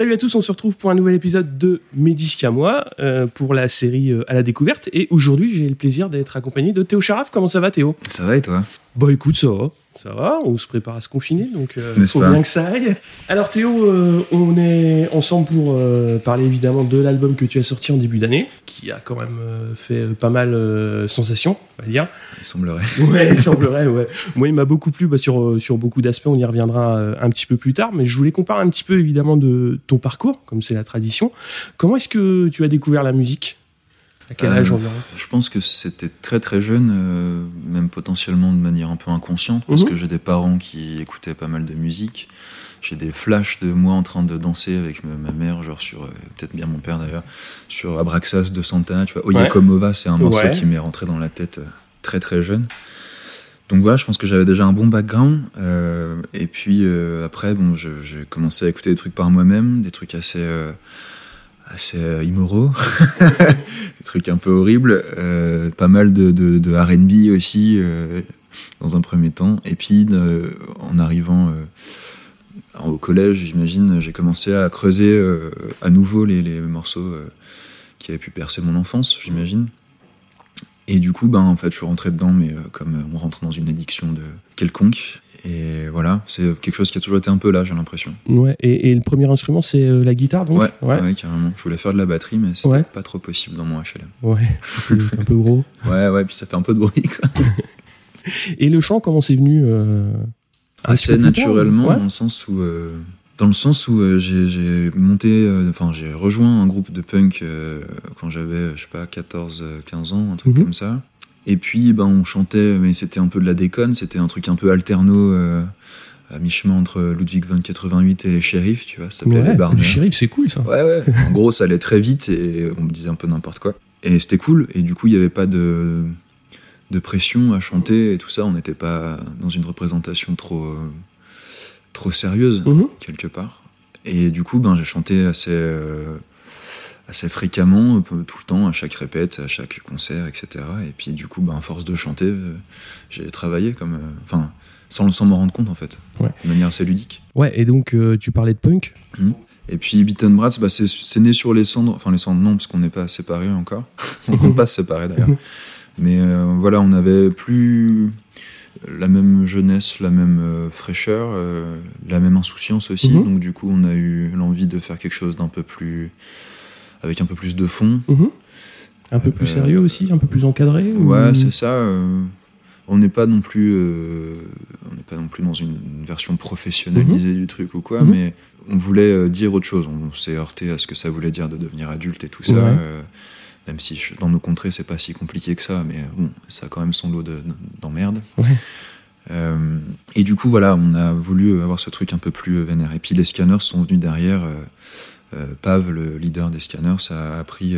Salut à tous, on se retrouve pour un nouvel épisode de à moi, euh, pour la série euh, à la découverte. Et aujourd'hui, j'ai le plaisir d'être accompagné de Théo Charaf. Comment ça va, Théo? Ça va et toi? Bah écoute, ça va. Ça va, on se prépare à se confiner, donc euh, faut pas bien que ça aille. Alors Théo, euh, on est ensemble pour euh, parler évidemment de l'album que tu as sorti en début d'année, qui a quand même euh, fait pas mal sensation, on va dire. Il semblerait. Ouais, il semblerait, ouais. Moi, il m'a beaucoup plu bah, sur, sur beaucoup d'aspects, on y reviendra un petit peu plus tard, mais je voulais qu'on parle un petit peu évidemment de ton parcours, comme c'est la tradition. Comment est-ce que tu as découvert la musique? À quel Euh, âge environ Je pense que c'était très très jeune, euh, même potentiellement de manière un peu inconsciente, parce Mhm. que j'ai des parents qui écoutaient pas mal de musique. J'ai des flashs de moi en train de danser avec ma, mère, genre sur, euh, peut-être bien mon père d'ailleurs, sur Abraxas de Santana, tu vois. Oye Ouais. Komova, c'est un morceau Ouais. qui m'est rentré dans la tête euh, très très jeune. Donc voilà, je pense que j'avais déjà un bon background. euh, et puis euh, après, bon, j'ai commencé à écouter des trucs par moi-même, des trucs assez, euh, assez euh, immoraux, des trucs un peu horribles. euh, pas mal de, de, RB aussi, euh, dans un premier temps. Et puis, en arrivant au collège, j'imagine, j'ai commencé à creuser à nouveau les, morceaux qui avaient pu percer mon enfance, j'imagine. Et du coup, ben, en fait, je suis rentré dedans, mais euh, comme euh, on rentre dans une addiction de quelconque. Et voilà, c'est quelque chose qui a toujours été un peu là, j'ai l'impression. Ouais, et, et le premier instrument, c'est euh, la guitare, donc Ouais, ouais. carrément. Je voulais faire de la batterie, mais c'était Ouais. pas trop possible dans mon HLM. Ouais, un peu gros. Ouais, ouais, puis ça fait un peu de bruit, quoi. Et le chant, comment c'est venu euh, Assez naturellement, dans le sens où, euh, dans le sens où euh, j'ai monté, euh, enfin, j'ai rejoint un groupe de punk euh, quand j'avais, je sais pas, 14, euh, 15 ans, un truc Mhm. comme ça. Et puis, ben, on chantait, mais c'était un peu de la déconne, c'était un truc un peu alterno, à mi-chemin entre Ludwig van 88 et les shérifs, tu vois, ça s'appelait Ouais, les le Barneurs. shérif, c'est cool ça. Ouais, ouais. En gros, ça allait très vite et on me disait un peu n'importe quoi. Et c'était cool. Et du coup, il n'y avait pas de, de pression à chanter et tout ça. On n'était pas dans une représentation trop, trop sérieuse, Mhm. quelque part. Et du coup, ben, j'ai chanté assez, euh, assez fréquemment, un peu tout le temps, à chaque répète, à chaque concert, etc. Et puis, du coup, ben, à force de chanter, euh, j'ai travaillé comme. euh, Enfin, sans, sans m'en rendre compte, en fait. Ouais. De manière assez ludique. Ouais, et donc euh, tu parlais de punk? Et puis Beaten Brats, bah, c'est, né sur les cendres, enfin les cendres non, parce qu'on n'est pas séparés encore. on compte pas se séparer d'ailleurs. Mais euh, voilà, on avait plus la même jeunesse, la même euh, fraîcheur, euh, la même insouciance aussi. Mhm. Donc du coup, on a eu l'envie de faire quelque chose d'un peu plus. avec un peu plus de fond. Mhm. Un peu plus Euh, sérieux aussi, un peu plus encadré ou- Ouais, c'est ça. on n'est pas non plus, on n'est pas non plus dans une, une version professionnalisée du truc ou quoi, Mhm. mais on voulait dire autre chose. On s'est heurté à ce que ça voulait dire de devenir adulte et tout ça. Ouais. Même si je- dans nos contrées c'est pas si compliqué que ça, mais bon, ça a quand même son lot de- d'emmerdes. Ouais. Euh, et du coup, voilà, on a voulu avoir ce truc un peu plus vénère. Et puis les scanners sont venus derrière. euh, euh, Pav, le leader des scanners, a appris,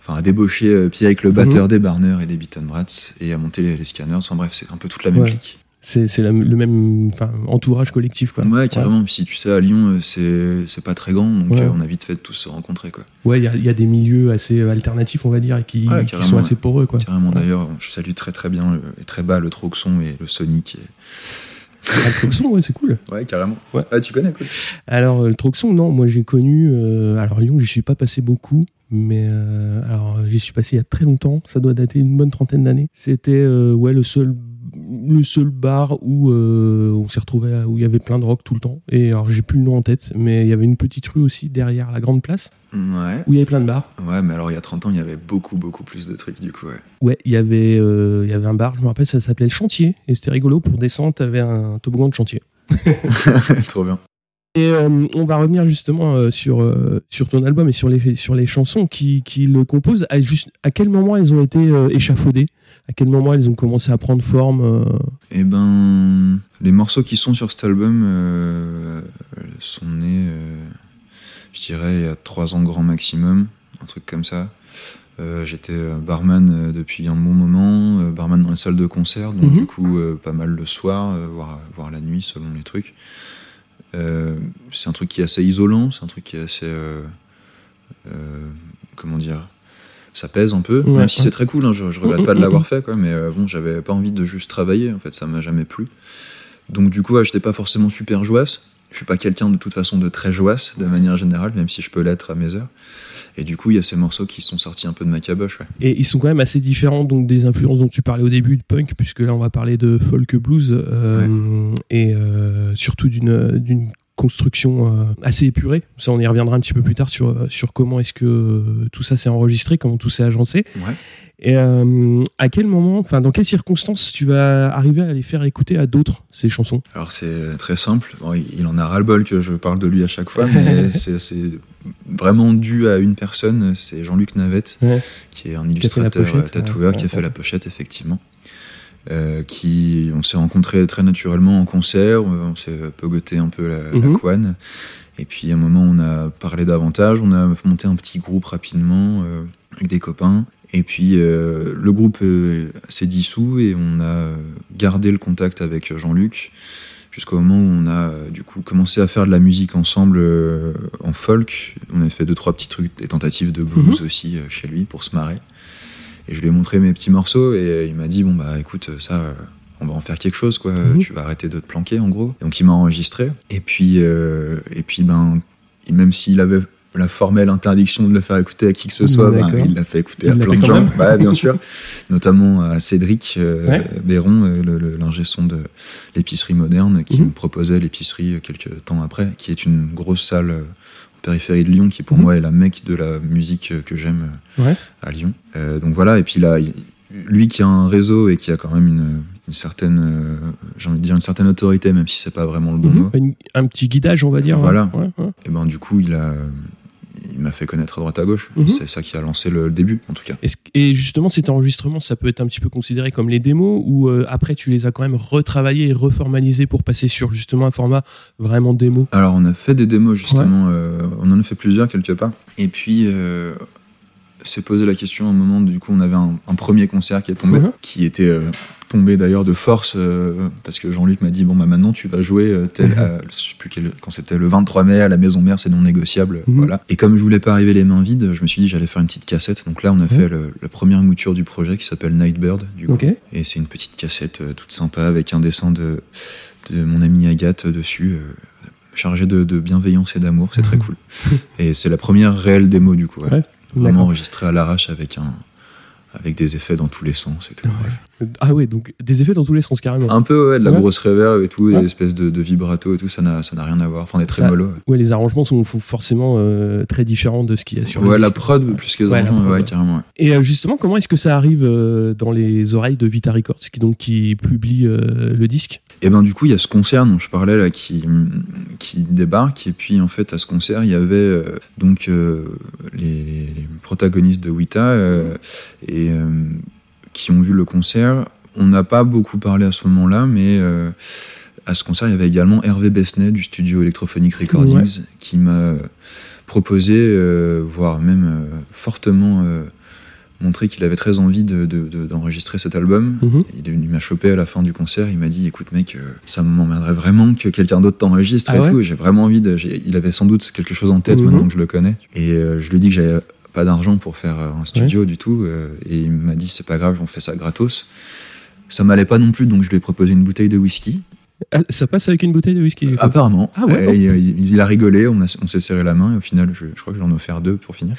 enfin, a débauché euh, Pierre le batteur des Barneurs et des Beaten Brats et a monté les, les scanners. Enfin bref, c'est un peu toute la même Ouais. clique. C'est le même entourage collectif, quoi. Ouais, carrément. Puis si tu sais, à Lyon, euh, c'est c'est pas très grand, donc Ouais. euh, on a vite fait de tous se rencontrer, quoi. Ouais, il y a- il y, a des milieux assez euh, alternatifs, on va dire, et qui, Ouais, qui carrément, sont assez poreux, quoi. Carrément, d'ailleurs, je salue très très bien et très bas le Troxon et le Sonic. et- Ah, le Troxon, ouais, c'est cool. Ouais, carrément. Ouais. Ah, tu connais, cool. Alors, le Troxon, non, moi j'ai connu. euh, alors, Lyon, j'y suis pas passé beaucoup, mais euh, alors j'y suis passé il y a très longtemps. Ça doit dater une bonne trentaine d'années. C'était euh, ouais le seul le seul bar où euh, on s'est retrouvé à- où il y avait plein de rock tout le temps. Et alors j'ai plus le nom en tête, mais il y avait une petite rue aussi derrière la grande place Ouais. où il y avait plein de bars. Ouais, mais alors il y a 30 ans, il y avait beaucoup beaucoup plus de trucs, du coup, ouais. Ouais, il y avait euh, il y avait un bar, je me rappelle, ça s'appelait le Chantier et c'était rigolo pour descendre, t'avais un toboggan de chantier. Trop bien. Et euh, on va revenir justement euh, sur, euh, sur ton album et sur les, sur les chansons qui, qui le composent. À, juste, à quel moment elles ont été échafaudées? À quel moment elles ont commencé à prendre forme Et ben, les morceaux qui sont sur cet album sont nés, je dirais, il y a trois ans grand maximum, un truc comme ça. J'étais barman depuis un bon moment, barman dans les salles de concert, donc Mhm. du coup pas mal le soir, voire, voire la nuit selon les trucs. Euh, c'est un truc qui est assez isolant, c'est un truc qui est assez... euh, euh, comment dire ça pèse un peu, Ouais, même si c'est très cool, hein, je, je regrette pas de l'avoir fait, quoi, mais euh, bon, j'avais pas envie de juste travailler, en fait, ça m'a jamais plu. Donc du coup, ouais, j'étais pas forcément super joasse. Je suis pas quelqu'un de toute façon de très joasse de manière générale, même si je peux l'être à mes heures. Et du coup, il y a ces morceaux qui sont sortis un peu de ma caboche. Ouais. Et ils sont quand même assez différents donc des influences dont tu parlais au début de punk, puisque là on va parler de folk blues euh, et euh, surtout d'une d'une construction euh, assez épurée. Ça, on y reviendra un petit peu plus tard sur sur comment est-ce que tout ça s'est enregistré, comment tout s'est agencé. Ouais. Et euh, à quel moment, enfin dans quelles circonstances tu vas arriver à les faire écouter à d'autres ces chansons? Alors c'est très simple. Bon, il en a ras-le-bol que je parle de lui à chaque fois, mais c'est vraiment dû à une personne. C'est Jean-Luc Navette, Ouais. qui est un illustrateur pochette, euh, tatoueur, ouais, qui a fait la pochette effectivement. Euh, qui on s'est rencontrés très naturellement en concert, on s'est pogoté un peu la, la Mhm. couane. Et puis à un moment, on a parlé davantage, on a monté un petit groupe rapidement euh, avec des copains. Et puis euh, le groupe s'est dissous et on a gardé le contact avec Jean-Luc jusqu'au moment où on a euh, du coup commencé à faire de la musique ensemble euh, en folk. On a fait deux trois petits trucs, des tentatives de blues aussi euh, chez lui pour se marrer. Et je lui ai montré mes petits morceaux et il m'a dit bon bah écoute ça on va en faire quelque chose quoi. Mhm. Tu vas arrêter de te planquer en gros. Donc il m'a enregistré et puis et puis ben même s'il avait la formelle interdiction de le faire écouter à qui que ce soit, ben, D'accord. il l'a fait écouter Il à plein de gens, Bah, bien sûr, notamment à Cédric euh, Ouais. Béron, euh, l'ingé son de l'épicerie moderne, qui Mhm. me proposait l'épicerie euh, quelques temps après, qui est une grosse salle euh, en périphérie de Lyon, qui pour Mhm. moi est la mecque de la musique que j'aime Ouais. à Lyon. Donc voilà, et puis là, lui qui a un réseau et qui a quand même une, une certaine, euh, j'ai envie de dire une certaine autorité, même si c'est pas vraiment le bon mot. Une- un petit guidage, on va dire. Voilà. Ouais, ouais. Et ben du coup, il a, il m'a fait connaître à droite à gauche. Mhm. C'est ça qui a lancé le, le début, en tout cas. Et justement, cet enregistrement, ça peut être un petit peu considéré comme les démos ou euh, après tu les as quand même retravaillés et reformalisés pour passer sur justement un format vraiment démo? Alors on a fait des démos justement, euh, on en a fait plusieurs quelque part. Et puis euh, s'est posé la question à un moment, du coup on avait un, un premier concert qui est tombé, Mhm. qui était euh, tombé d'ailleurs de force, euh, parce que Jean-Luc m'a dit, bon bah maintenant tu vas jouer euh, tel, Mhm. à- je sais plus quel- quand c'était le 23 mai à la Maison Mère, c'est non négociable, Mhm. voilà. Et comme je voulais pas arriver les mains vides, je me suis dit j'allais faire une petite cassette. Donc là on a fait le- la première mouture du projet qui s'appelle Nightbird, du coup. Et c'est une petite cassette euh, toute sympa avec un dessin de, de mon amie Agathe dessus, euh, chargé de, de bienveillance et d'amour. C'est très cool. et c'est la première réelle démo du coup. ouais. Ouais, Vraiment enregistrée à l'arrache avec un avec des effets dans tous les sens et tout. Bref. Ah ouais, donc des effets dans tous les sens carrément. Un peu ouais, de la Ouais. grosse reverb et tout, des espèces de, de vibrato et tout, ça n'a ça n'a rien à voir. Enfin des Ça- trémolos. Ouais, les arrangements sont forcément euh, très différents de ce qu'il y a sur le Ouais, la prod plus que les arrangements, ouais, carrément. Et euh, justement, comment est-ce que ça arrive euh, dans les oreilles de Vita Records, qui donc qui publie le disque? Et ben du coup, il y a ce concert dont je parlais là qui, qui débarque. Et puis en fait, à ce concert, il y avait donc les, les protagonistes de Wita euh, et euh, qui ont vu le concert. On n'a pas beaucoup parlé à ce moment-là, mais euh, à ce concert, il y avait également Hervé Besnet du studio Electrophonic Recordings qui m'a proposé, euh, voire même euh, fortement euh, montré qu'il avait très envie de- de- de- d'enregistrer cet album. Il, est venu- il m'a chopé à la fin du concert, il m'a dit écoute mec, ça m'emmerderait vraiment que quelqu'un d'autre t'enregistre Ah et ouais tout. J'ai vraiment envie de. Il avait sans doute quelque chose en tête Mhm. maintenant que je le connais. Et je lui ai dit que j'avais pas d'argent pour faire euh, un studio du tout. euh, et il m'a dit c'est pas grave, on fait ça gratos. Ça m'allait pas non plus, donc je lui ai proposé une bouteille de whisky. Ah, Ça passe avec une bouteille de whisky. Apparemment. Ah ouais, Et il, a rigolé, on, s'est serré la main et au final, je, je crois que j'en ai offert deux pour finir.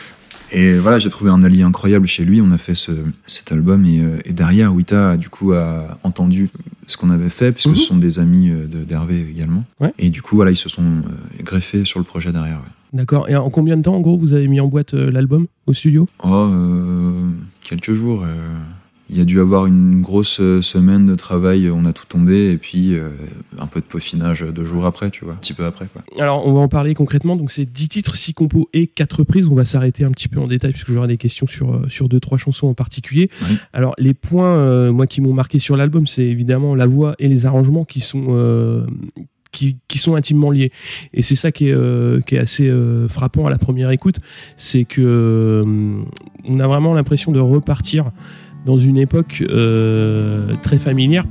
Et voilà, j'ai trouvé un allié incroyable chez lui. On a fait ce, cet album et, euh, et derrière, Wita du coup a entendu ce qu'on avait fait puisque Mhm. ce sont des amis euh, de- d'Hervé également. Ouais. Et du coup, voilà, ils se sont euh, greffés sur le projet derrière. ouais. D'accord. Et en combien de temps, en gros, vous avez mis en boîte euh, l'album au studio? Oh, euh, quelques jours. euh, il y a dû avoir une grosse semaine de travail. On a tout tombé et puis euh, un peu de peaufinage deux jours après, tu vois, un petit peu après quoi. Alors, on va en parler concrètement. Donc, c'est 10 titres, 6 compos et 4 reprises. On va s'arrêter un petit peu en détail puisque j'aurai des questions sur, sur deux, trois chansons en particulier. Oui. Alors, les points, euh, moi, qui m'ont marqué sur l'album, c'est évidemment la voix et les arrangements qui sont. euh, qui, sont intimement liés. Et c'est ça qui est, euh, assez euh, frappant à la première écoute, c'est que euh, on a vraiment l'impression de repartir dans une époque très familière.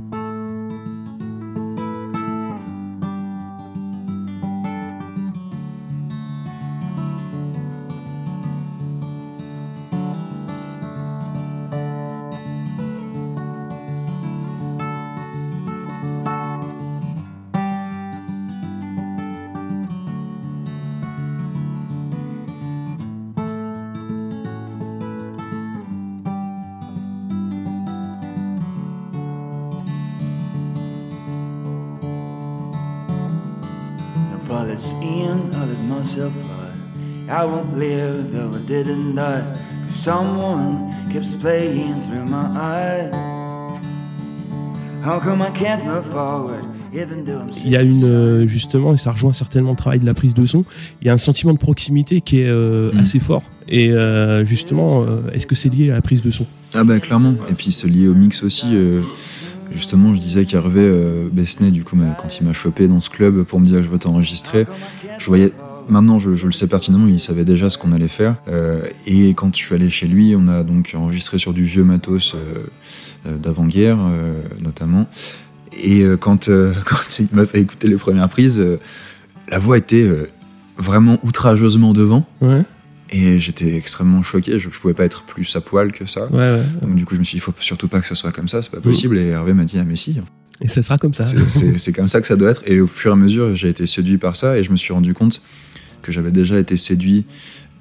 No bullets in, I let myself fly. I won't live though I didn't die. Cause someone keeps playing through my eyes. How come I can't move forward? Even though I'm Il y a une euh, justement, et ça rejoint certainement le travail de la prise de son. Il y a un sentiment de proximité qui est euh, Mm. assez fort. Et euh, justement, est-ce que c'est lié à la prise de son? Ah bah clairement. Et puis c'est lié au mix aussi. euh, justement, je disais qu'Hervé euh, du coup, quand il m'a chopé dans ce club pour me dire que je veux t'enregistrer, je voyais. Maintenant, je, le sais pertinemment, il savait déjà ce qu'on allait faire. Euh, et quand je suis allé chez lui, on a donc enregistré sur du vieux matos euh, euh, d'avant-guerre, notamment. Et quand, il m'a fait écouter les premières prises, la voix était vraiment outrageusement devant. Et j'étais extrêmement choqué. Je, je pouvais pas être plus à poil que ça. ouais, ouais. Donc du coup, je me suis dit, il faut surtout pas que ce soit comme ça, c'est pas possible. Et Hervé m'a dit, ah mais si, Et ça sera comme ça. c'est comme ça que ça doit être. Et au fur et à mesure, j'ai été séduit par ça et je me suis rendu compte que j'avais déjà été séduit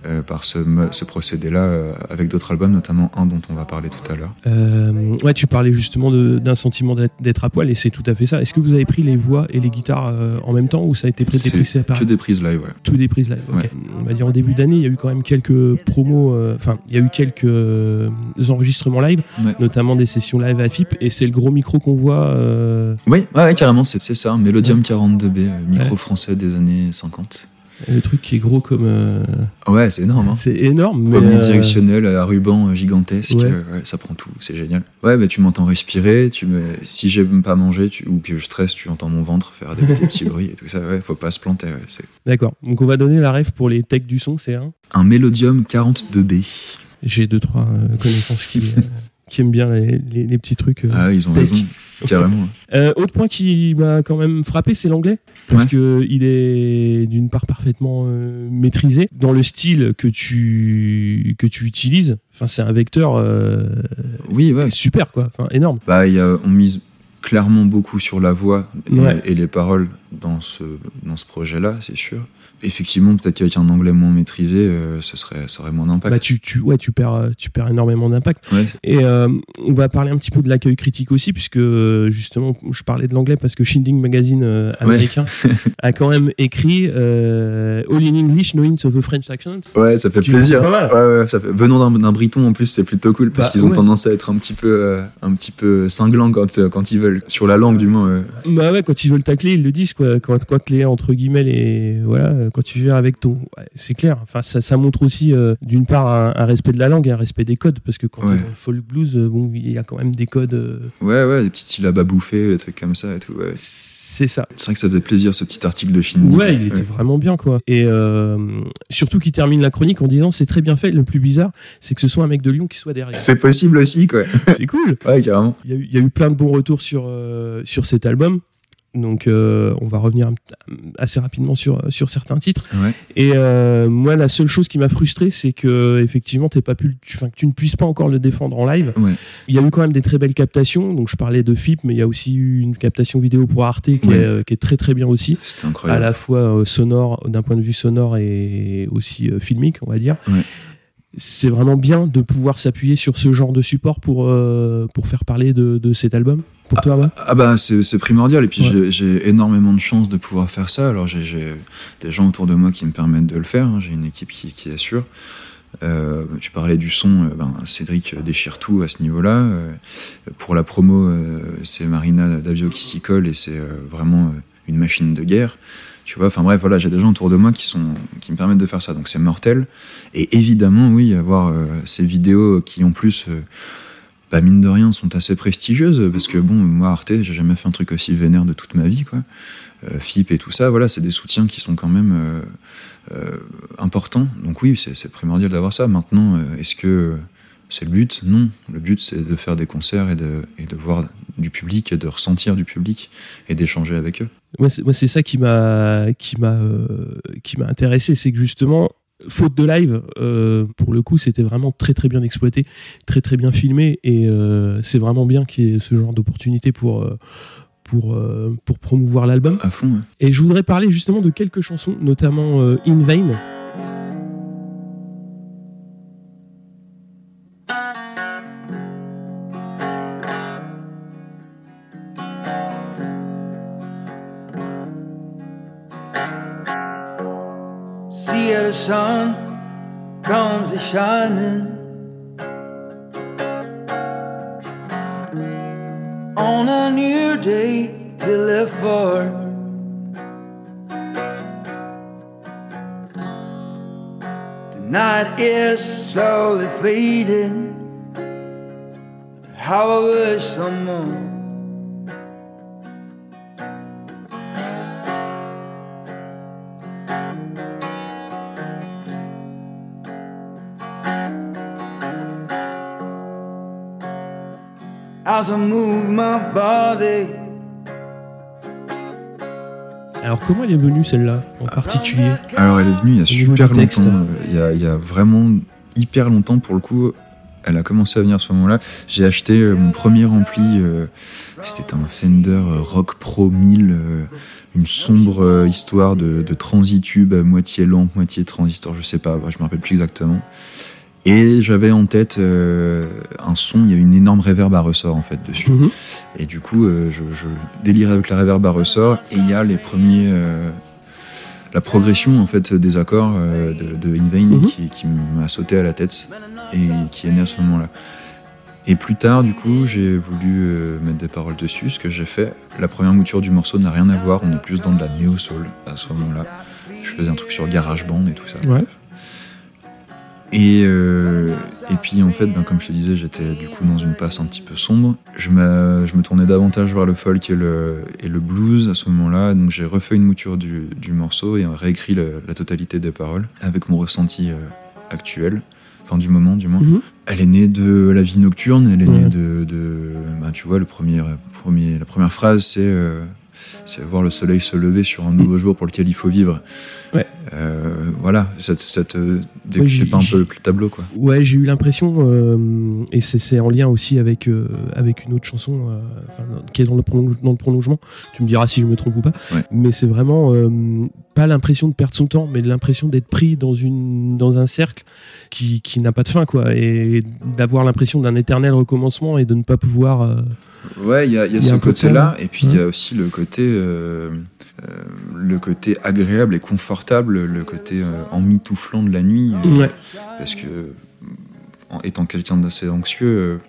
euh, par ce, procédé-là euh, avec d'autres albums, notamment un dont on va parler tout à l'heure. Euh, ouais, tu parlais justement d'un sentiment d'être- à poil, et c'est tout à fait ça. Est-ce que vous avez pris les voix et les guitares en même temps, ou ça a été pris des prises séparées que des prises live, ouais. Tout des prises live. ok. Ouais. On va dire en début d'année, il y a eu quand même quelques promos, enfin, il y a eu quelques enregistrements live, Ouais. notamment des sessions live à FIP, et c'est le gros micro qu'on voit. Oui, ouais, carrément, c'est ça, Mélodium 42B, euh, micro français des années 50. Le truc qui est gros comme. euh, Ouais, c'est énorme. Hein. c'est énorme, mais. euh, Omnidirectionnel, à ruban euh, gigantesque, Ouais. euh, ouais, ça prend tout, c'est génial. Ouais, mais tu m'entends respirer, tu me... si j'aime pas manger tu... ou que je stresse, tu entends mon ventre faire des, des petits bruits et tout ça, ouais, faut pas se planter. ouais, D'accord. Donc on va donner la ref pour les techs du son, c'est un? un Mélodium 42B. J'ai deux, trois euh, connaissances qui, euh, qui aiment bien les, les- les petits trucs. euh, Ah, ils ont tech. raison, carrément. Euh, autre point qui m'a quand même frappé, c'est l'anglais. Parce Ouais. que il est d'une part parfaitement euh, maîtrisé dans le style que tu que tu utilises. Enfin, c'est un vecteur euh, Oui, ouais. super quoi, enfin énorme. Bah, il y a- on mise clairement beaucoup sur la voix et, Ouais. et les paroles dans ce, dans ce projet-là, c'est sûr. Effectivement, peut-être qu'avec un anglais moins maîtrisé, euh, ce serait, ça aurait moins d'impact. Bah tu tu ouais tu perds euh, tu perds énormément d'impact. Ouais. Et euh, on va parler un petit peu de l'accueil critique aussi, puisque euh, justement, je parlais de l'anglais parce que Shinding Magazine euh, américain a quand même écrit euh, All in English, No hints of a French accent. Ouais, ça fait Tu plaisir. Ouais, ouais, ça fait... Venant d'un- briton en plus, c'est plutôt cool parce Bah, qu'ils ont tendance à être un petit peu, euh, un petit peu cinglants quand, euh, quand ils veulent. Sur la langue, du moins. euh. Bah ouais, quand ils veulent tacler, ils le disent quoi. Quand, quand les entre guillemets les voilà, quand tu viens avec ton, ouais, c'est clair. Enfin, ça, ça montre aussi euh, d'une part un, un respect de la langue et un respect des codes, parce que quand Ouais. on folk blues, euh, bon, il y a quand même des codes. euh, Ouais, ouais, des petites syllabes à bouffer, des trucs comme ça et tout. Ouais. c'est ça. C'est vrai que ça faisait plaisir ce petit article de Shindy. Ouais, il était vraiment bien quoi. Et euh, surtout qu'il termine la chronique en disant c'est très bien fait. Le plus bizarre, c'est que ce soit un mec de Lyon qui soit derrière. C'est possible aussi, quoi. C'est cool. Ouais, carrément. Il y, a eu, il y a eu plein de bons retours sur, sur cet album. Donc, euh, on va revenir assez rapidement sur, sur certains titres. Ouais. Et euh, moi, la seule chose qui m'a frustré, c'est que effectivement, t'es pas pu, tu, que tu ne puisses pas encore le défendre en live. Ouais. Il y a eu quand même des très belles captations. Donc, je parlais de FIP, mais il y a aussi eu une captation vidéo pour Arte qui, Ouais. est, euh, qui est très très bien aussi, C'était à incroyable. la fois euh, sonore, d'un point de vue sonore et aussi euh, filmique, on va dire. C'est vraiment bien de pouvoir s'appuyer sur ce genre de support pour, euh, pour faire parler de, de cet album. Pour toi, ouais Ah bah c'est primordial et puis Ouais. j'ai- énormément de chance de pouvoir faire ça. Alors j'ai des gens autour de moi qui me permettent de le faire. hein. J'ai une équipe qui, qui assure. Euh, tu parlais du son, euh, ben, Cédric déchire tout à ce niveau-là. Euh, pour la promo, c'est Marina Davio qui s'y colle et c'est vraiment une machine de guerre. Tu vois, enfin bref, voilà, j'ai des gens autour de moi qui, sont, qui me permettent de faire ça, donc c'est mortel. Et évidemment, oui, avoir euh, ces vidéos qui en plus euh, bah, mine de rien, sont assez prestigieuses parce que bon, moi Arte, j'ai jamais fait un truc aussi vénère de toute ma vie, quoi. Euh, FIP et tout ça, voilà, c'est des soutiens qui sont quand même euh, euh, importants. Donc oui, c'est primordial d'avoir ça. Maintenant, est-ce que c'est le but? Non. Le but, c'est de faire des concerts et de, et de voir du public, et de ressentir du public et d'échanger avec eux. Moi, c'est ça qui m'a qui m'a euh, qui m'a intéressé, c'est que justement faute de live, euh, pour le coup, c'était vraiment très très bien exploité, très très bien filmé, et euh, c'est vraiment bien qu'il y ait ce genre d'opportunité pour pour pour promouvoir l'album. À fond, ouais. Et je voudrais parler justement de quelques chansons, notamment In Vain. Sun comes a shining on a new day to live for. The night is slowly fading. How I wish someone. As I move my body Alors comment elle est venue celle-là en particulier Alors elle est venue il y a super longtemps. Il y a, il y a vraiment hyper longtemps pour le coup. Elle a commencé à venir à ce moment-là. J'ai acheté euh, mon premier ampli. euh, C'était un Fender euh, Rock Pro 1000, euh, une sombre euh, histoire de, de transitube à moitié lampe, moitié transistor, je sais pas, je me rappelle plus exactement. Et j'avais en tête euh, un son, il y a une énorme réverb à ressort en fait dessus. Mhm. Et du coup, euh, je, je délirais avec la reverb à ressort. Et il y a les premiers. euh, la progression en fait des accords de, de In Vain Mhm. qui, qui m'a sauté à la tête et qui est né à ce moment-là. Et plus tard, du coup, j'ai voulu mettre des paroles dessus, ce que j'ai fait. La première mouture du morceau n'a rien à voir, on est plus dans de la néo-soul à ce moment-là. Je faisais un truc sur GarageBand et tout ça. Ouais. Et, euh, et puis en fait, ben, comme je te disais, j'étais du coup dans une passe un petit peu sombre. Je me, je me tournais davantage vers le folk et le, et le blues à ce moment-là. Donc j'ai refait une mouture du, du morceau et réécrit le- la totalité des paroles avec mon ressenti euh, actuel, enfin du moment du moins. Mhm. Elle est née de la vie nocturne, elle est née de, de bah, tu vois, le premier, premier, la première phrase c'est euh, c'est voir le soleil se lever sur un nouveau jour pour lequel il faut vivre. Ouais. Euh, voilà, ça, te- ça te Ouais, découpait j'ai- pas un peu le tableau quoi. Ouais, j'ai eu l'impression, euh, et c'est- en lien aussi avec, euh, avec une autre chanson qui est dans le, dans le prolongement. Tu me diras si je me trompe ou pas. Ouais. Mais c'est vraiment pas l'impression de perdre son temps, mais l'impression d'être pris dans, une, dans un cercle qui, qui n'a pas de fin, quoi. Et d'avoir l'impression d'un éternel recommencement et de ne pas pouvoir. euh, Ouais, il y a, y ce côté-là, et puis il y a aussi le côté, euh, euh, le côté agréable et confortable, le côté euh, emmitouflant de la nuit, Ouais. parce que en étant quelqu'un d'assez anxieux,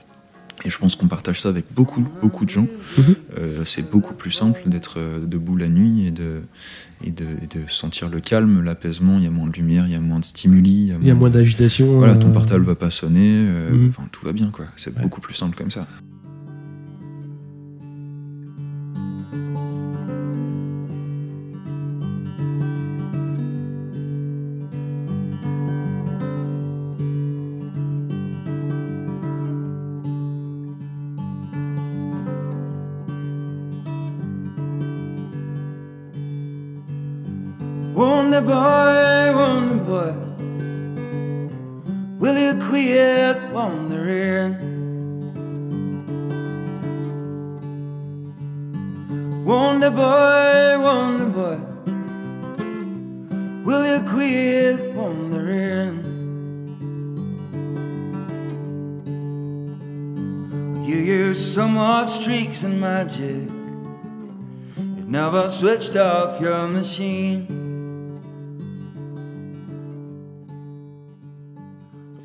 et je pense qu'on partage ça avec beaucoup, beaucoup de gens, Mhm. euh, c'est beaucoup plus simple d'être debout la nuit et de, et, de, et de sentir le calme, l'apaisement, il y a moins de lumière, il y a moins de stimuli, Il y a moins d'agitation. Voilà, ton euh, portable va pas sonner, euh, Mhm. tout va bien quoi, c'est Ouais. beaucoup plus simple comme ça. Will you quit wandering? Wonder boy, wonder boy, will you quit wandering? You use so much streaks and magic, you never switched off your machine.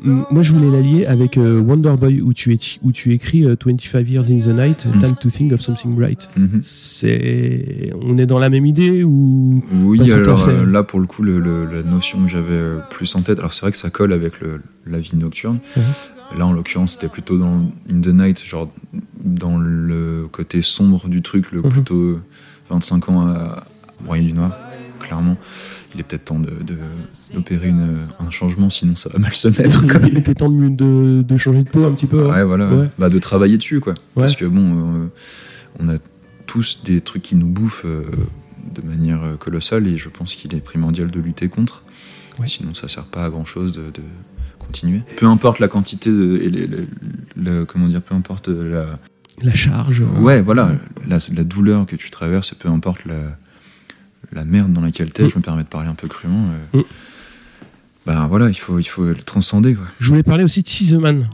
Moi, je voulais l'allier avec euh, Wonder Boy où tu, es, où tu écris euh, 25 Years in the Night, Mhm. Time to Think of Something Bright. Mhm. C'est, on est dans la même idée ou Oui, Pas tout à alors fait? euh, là pour le coup, le- le- la notion que j'avais euh, plus en tête, alors c'est vrai que ça colle avec le- la vie nocturne. Mhm. Là, en l'occurrence, c'était plutôt dans In the Night, genre dans le côté sombre du truc, le plutôt 25 ans à broyer du noir, clairement. Il est peut-être temps de- de- d'opérer une- un changement, sinon ça va mal se mettre. quoi. Il était temps de, de, de changer de peau un petit peu. hein. Ouais, voilà. Ouais. Bah, de travailler dessus, quoi. Ouais. Parce que bon, euh, on a tous des trucs qui nous bouffent euh, de manière euh, colossale et je pense qu'il est primordial de lutter contre. Ouais. Sinon, ça sert pas à grand chose de, de continuer. Peu importe la quantité de, et les- les- le- comment dire, peu importe la, La charge. euh, ouais, voilà, la, la douleur que tu traverses, peu importe la, la merde dans laquelle t'es. Mm. Je me permets de parler un peu crûment. euh, Mm. Bah voilà, il faut, il faut le transcender, quoi. Je voulais parler aussi de See the Man.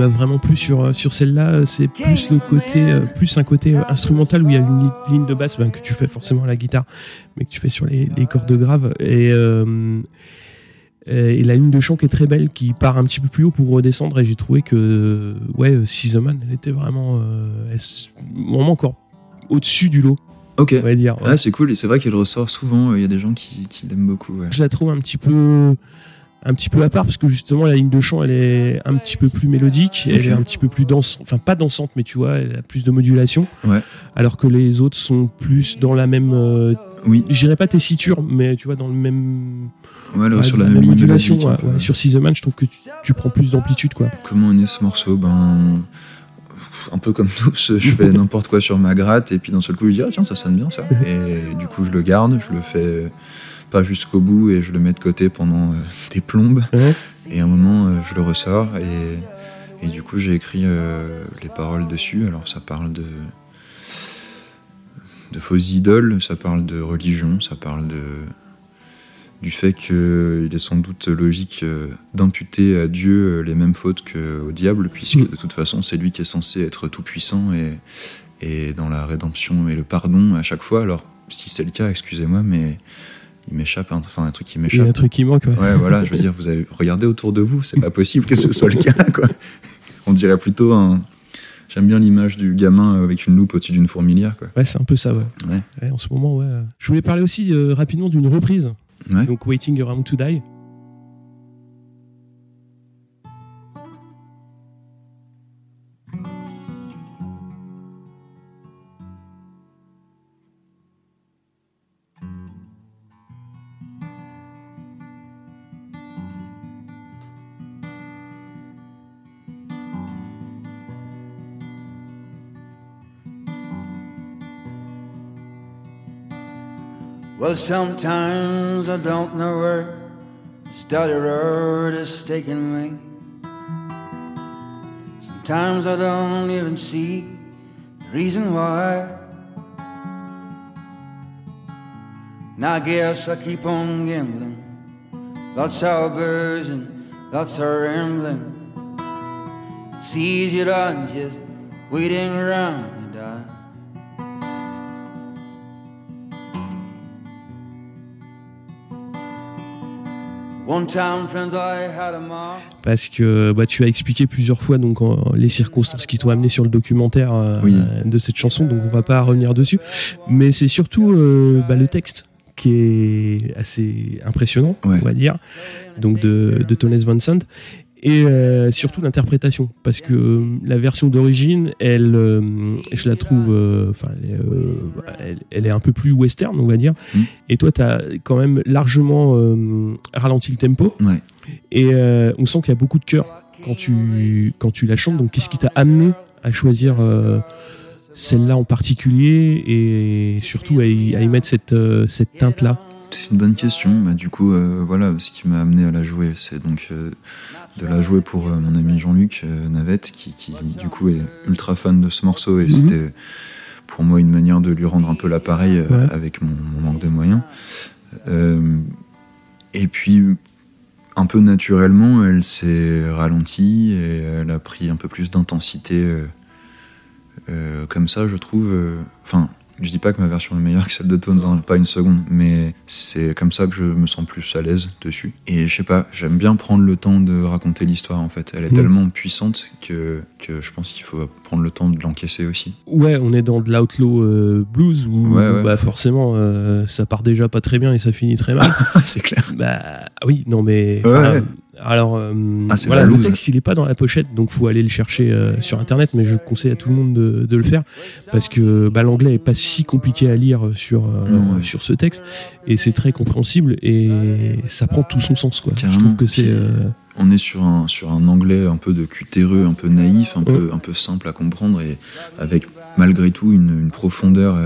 M'a vraiment plu sur, euh, sur celle-là, euh, c'est plus le côté, euh, plus un côté instrumental où il y a une li- ligne de basse ben, que tu fais forcément à la guitare, mais que tu fais sur les, les cordes graves. Et, euh, et la ligne de chant qui est très belle, qui part un petit peu plus haut pour redescendre. Et j'ai trouvé que, ouais, Man, elle était vraiment, euh, vraiment encore au-dessus du lot, Ok. on va dire. Ouais. Ah, c'est cool, et c'est vrai qu'elle ressort souvent, il y a des gens qui, qui l'aiment beaucoup. ouais. je la trouve un petit peu un petit peu à part parce que justement la ligne de chant elle est un petit peu plus mélodique elle est un petit peu plus dense enfin pas dansante mais tu vois elle a plus de modulation Ouais. alors que les autres sont plus dans la même euh, Oui, je dirais pas tessiture mais tu vois dans le même ouais, sur la même modulation ouais, sur Man je trouve que tu, tu prends plus d'amplitude quoi Comment est né ce morceau Ben. Un peu comme tous, je fais n'importe quoi sur ma gratte, et puis d'un seul coup, je dis, ah tiens, ça sonne bien ça. Et du coup, je le garde, je le fais pas jusqu'au bout, et je le mets de côté pendant euh, des plombes. Et à un moment, euh, je le ressors, et, et du coup, j'ai écrit euh, les paroles dessus. Alors, ça parle de. de fausses idoles, ça parle de religion, ça parle de du fait qu'il est sans doute logique d'imputer à Dieu les mêmes fautes qu'au diable, puisque Mm. de toute façon c'est lui qui est censé être tout-puissant et, et dans la rédemption et le pardon à chaque fois. Alors si c'est le cas, excusez-moi, mais il m'échappe, un- enfin un truc qui il y a m'échappe. un truc qui manque ouais. Ouais, voilà, je veux dire, vous avez regardé autour de vous, c'est pas possible que ce soit le cas, quoi. On dirait plutôt un. J'aime bien l'image du gamin avec une loupe au-dessus d'une fourmilière, quoi. Ouais, c'est un peu ça ouais. Ouais. Ouais, en ce moment ouais je voulais parler aussi euh, rapidement d'une reprise Ouais. donc Waiting Around to Die Well, sometimes I don't know where the road is taking me. Sometimes I don't even see the reason why. And I guess I keep on gambling. Lots of birds and lots of rambling. It's easier than just waiting around parce que bah, tu as expliqué plusieurs fois donc les circonstances qui t'ont amené sur le documentaire euh, Oui. de cette chanson, donc on va pas revenir dessus. Mais c'est surtout euh, bah, le texte qui est assez impressionnant, Ouais. on va dire, donc de, de Thomas Vincent. Et euh, surtout l'interprétation, parce que euh, la version d'origine, elle, euh, je la trouve, euh, enfin, elle, est, euh, elle, elle est un peu plus western, on va dire. Mm. Et toi, tu as quand même largement euh, ralenti le tempo. Ouais. Et euh, on sent qu'il y a beaucoup de cœur quand tu, quand tu la chantes. Donc, qu'est-ce qui t'a amené à choisir euh, celle-là en particulier et surtout à y, à y mettre cette, cette teinte-là? C'est une bonne question. Bah, du coup, euh, voilà, ce qui m'a amené à la jouer, c'est donc euh, de la jouer pour euh, mon ami Jean-Luc Navette, qui, qui, du coup est ultra fan de ce morceau et Mhm. c'était pour moi une manière de lui rendre un peu l'appareil Ouais. avec mon, mon manque de moyens. Et puis, un peu naturellement, elle s'est ralentie et elle a pris un peu plus d'intensité comme ça, je trouve. Enfin, je dis pas que ma version est meilleure que celle de Tones, hein, pas une seconde, mais c'est comme ça que je me sens plus à l'aise dessus. Et je sais pas, j'aime bien prendre le temps de raconter l'histoire en fait. Elle est Mm. tellement puissante que, que je pense qu'il faut prendre le temps de l'encaisser aussi. Ouais, on est dans de l'outlaw euh, blues où Ouais, ouais. bah forcément euh, ça part déjà pas très bien et ça finit très mal. c'est clair. bah oui, non mais ouais. Alors euh, Ah, voilà, le texte il est pas dans la pochette donc faut aller le chercher euh, sur internet mais je conseille à tout le monde de, de le faire parce que bah, l'anglais est pas si compliqué à lire sur euh, Non, ouais. sur ce texte et c'est très compréhensible et ça prend tout son sens quoi. Je trouve que c'est On est sur un, sur un anglais un peu de cutéreux, un peu naïf, un, peu, un peu simple à comprendre et avec malgré tout une, une profondeur,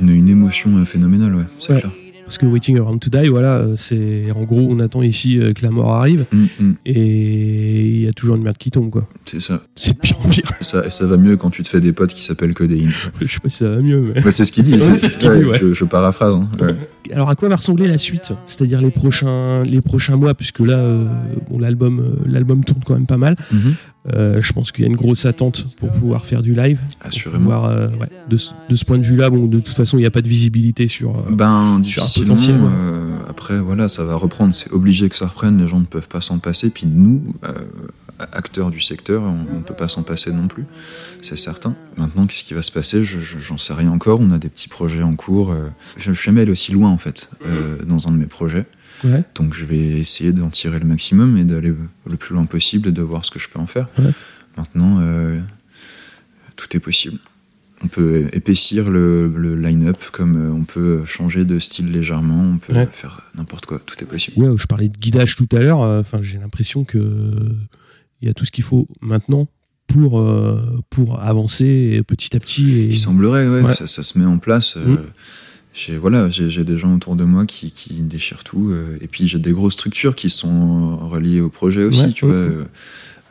une, une émotion phénoménale, ouais, c'est Ouais. clair. Parce que Waiting Around to Die voilà, euh, c'est en gros on attend ici euh, que la mort arrive Mm, mm, et il y a toujours une merde qui tombe quoi. c'est ça. C'est de pire en pire. Et ça. ça va mieux quand tu te fais des potes qui s'appellent Codéine. Je sais pas si ça va mieux mais Ouais, c'est ce qu'il dit. C'est ce qu'il dit, ouais. Je, je paraphrase. hein. Alors à quoi va ressembler la suite? C'est-à-dire les prochains, les prochains mois, puisque là, euh, bon, l'album, l'album tourne quand même pas mal. Mhm. Euh, je pense qu'il y a une grosse attente pour pouvoir faire du live. Assurément. pouvoir, euh, ouais, de, ce- de ce point de vue-là, bon, de toute façon, il n'y a pas de visibilité sur. euh, Ben, sur un potentiel, euh, après, voilà, ça va reprendre. C'est obligé que ça reprenne. Les gens ne peuvent pas s'en passer. Puis nous, acteurs du secteur, on ne peut pas s'en passer non plus. C'est certain. Maintenant, qu'est-ce qui va se passer? Je- je- J'en sais rien encore. On a des petits projets en cours. je suis jamais allé aussi loin, en fait, dans un de mes projets. Ouais. Donc, je vais essayer d'en tirer le maximum et d'aller le plus loin possible et de voir ce que je peux en faire. Ouais. Maintenant, euh, tout est possible. On peut épaissir le, le line-up comme euh, on peut changer de style légèrement, on peut Ouais. faire n'importe quoi, tout est possible. Ouais, je parlais de guidage tout à l'heure. euh, Enfin, j'ai l'impression que il y a tout ce qu'il faut maintenant pour euh, pour avancer petit à petit. Et... Il semblerait, ouais. Ça, ça se met en place. Mm. Voilà, j'ai des gens autour de moi qui, qui déchirent tout, euh, et puis j'ai des grosses structures qui sont reliées au projet aussi, Ouais, tu ouais. vois, euh,